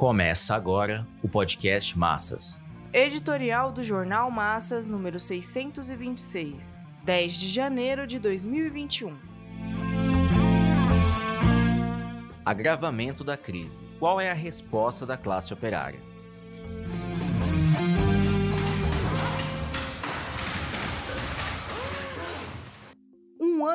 Começa agora o podcast Massas. Editorial do Jornal Massas, número 626, 10 de janeiro de 2021. Agravamento da crise. Qual é a resposta da classe operária?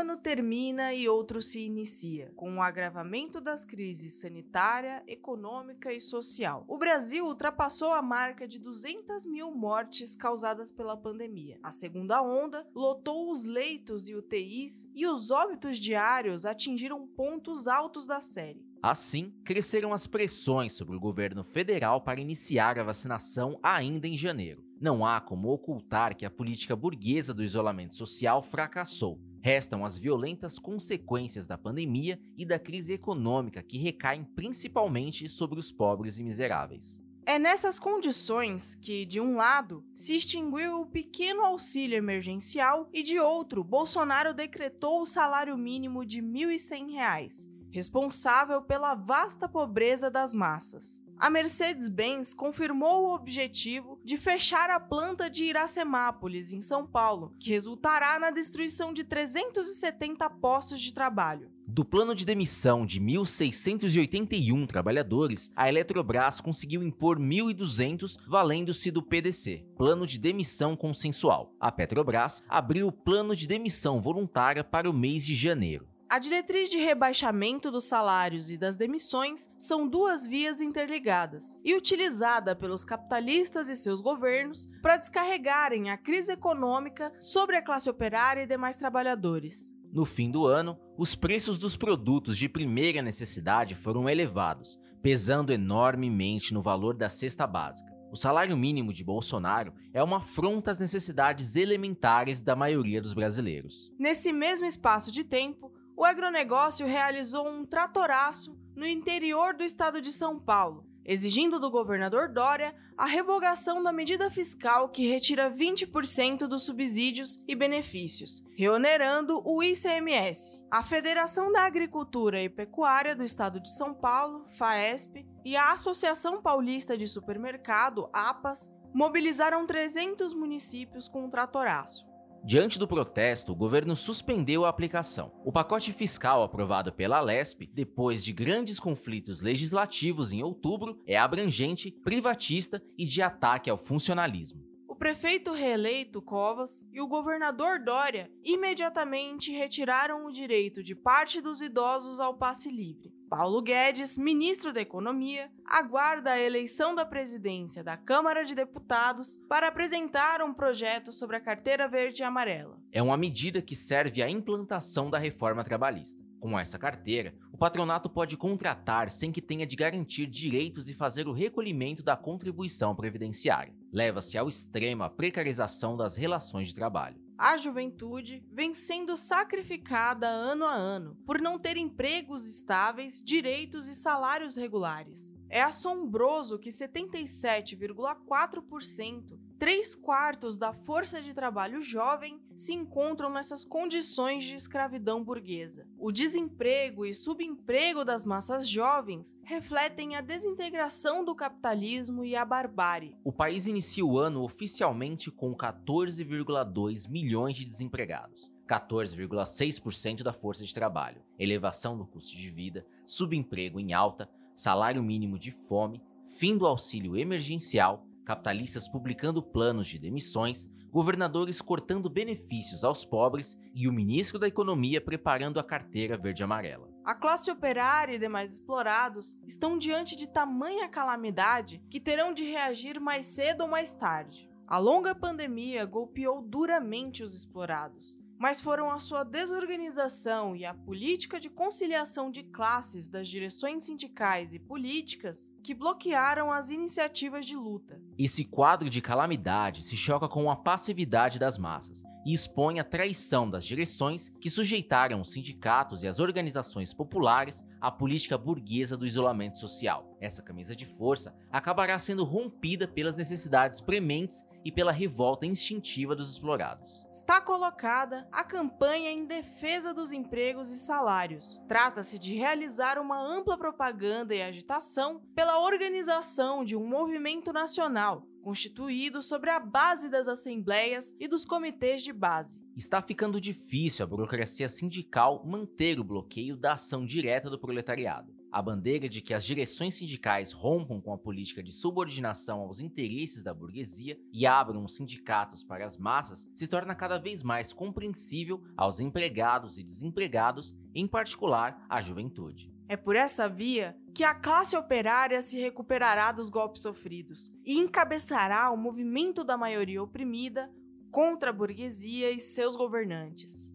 Ano termina e outro se inicia, com o agravamento das crises sanitária, econômica e social. O Brasil ultrapassou a marca de 200 mil mortes causadas pela pandemia. A segunda onda lotou os leitos e UTIs e os óbitos diários atingiram pontos altos da série. Assim, cresceram as pressões sobre o governo federal para iniciar a vacinação ainda em janeiro. Não há como ocultar que a política burguesa do isolamento social fracassou restam as violentas consequências da pandemia e da crise econômica que recaem principalmente sobre os pobres e miseráveis. É nessas condições que, de um lado, se extinguiu o pequeno auxílio emergencial e, de outro, Bolsonaro decretou o salário mínimo de R$ 1.100, responsável pela vasta pobreza das massas a Mercedes-Benz confirmou o objetivo de fechar a planta de Iracemápolis, em São Paulo, que resultará na destruição de 370 postos de trabalho. Do plano de demissão de 1.681 trabalhadores, a Eletrobras conseguiu impor 1.200, valendo-se do PDC, Plano de Demissão Consensual. A Petrobras abriu o plano de demissão voluntária para o mês de janeiro. A diretriz de rebaixamento dos salários e das demissões são duas vias interligadas e utilizada pelos capitalistas e seus governos para descarregarem a crise econômica sobre a classe operária e demais trabalhadores. No fim do ano, os preços dos produtos de primeira necessidade foram elevados, pesando enormemente no valor da cesta básica. O salário mínimo de Bolsonaro é uma afronta às necessidades elementares da maioria dos brasileiros. Nesse mesmo espaço de tempo, o agronegócio realizou um tratoraço no interior do estado de São Paulo, exigindo do governador Dória a revogação da medida fiscal que retira 20% dos subsídios e benefícios, reonerando o ICMS. A Federação da Agricultura e Pecuária do Estado de São Paulo, FAESP, e a Associação Paulista de Supermercado, APAS, mobilizaram 300 municípios com um tratoraço. Diante do protesto, o governo suspendeu a aplicação. O pacote fiscal aprovado pela Lesp, depois de grandes conflitos legislativos em outubro, é abrangente, privatista e de ataque ao funcionalismo. Prefeito reeleito Covas e o governador Dória imediatamente retiraram o direito de parte dos idosos ao passe livre. Paulo Guedes, ministro da Economia, aguarda a eleição da presidência da Câmara de Deputados para apresentar um projeto sobre a carteira verde e amarela. É uma medida que serve à implantação da reforma trabalhista. Com essa carteira, o patronato pode contratar sem que tenha de garantir direitos e fazer o recolhimento da contribuição previdenciária. Leva-se ao extremo a precarização das relações de trabalho a juventude vem sendo sacrificada ano a ano por não ter empregos estáveis, direitos e salários regulares. É assombroso que 77,4%, três quartos da força de trabalho jovem, se encontram nessas condições de escravidão burguesa. O desemprego e subemprego das massas jovens refletem a desintegração do capitalismo e a barbárie. O país inicia o ano oficialmente com 14,2 milhões de desempregados. 14,6% da força de trabalho, elevação do custo de vida, subemprego em alta, salário mínimo de fome, fim do auxílio emergencial, capitalistas publicando planos de demissões, governadores cortando benefícios aos pobres e o ministro da Economia preparando a carteira verde-amarela. A classe operária e demais explorados estão diante de tamanha calamidade que terão de reagir mais cedo ou mais tarde. A longa pandemia golpeou duramente os explorados mas foram a sua desorganização e a política de conciliação de classes das direções sindicais e políticas que bloquearam as iniciativas de luta. Esse quadro de calamidade se choca com a passividade das massas, e expõe a traição das direções que sujeitaram os sindicatos e as organizações populares à política burguesa do isolamento social. Essa camisa de força acabará sendo rompida pelas necessidades prementes e pela revolta instintiva dos explorados. Está colocada a campanha em defesa dos empregos e salários. Trata-se de realizar uma ampla propaganda e agitação pela organização de um movimento nacional constituído sobre a base das assembleias e dos comitês de base. Está ficando difícil a burocracia sindical manter o bloqueio da ação direta do proletariado. A bandeira de que as direções sindicais rompam com a política de subordinação aos interesses da burguesia e abram os sindicatos para as massas se torna cada vez mais compreensível aos empregados e desempregados, em particular à juventude. É por essa via que a classe operária se recuperará dos golpes sofridos e encabeçará o movimento da maioria oprimida contra a burguesia e seus governantes.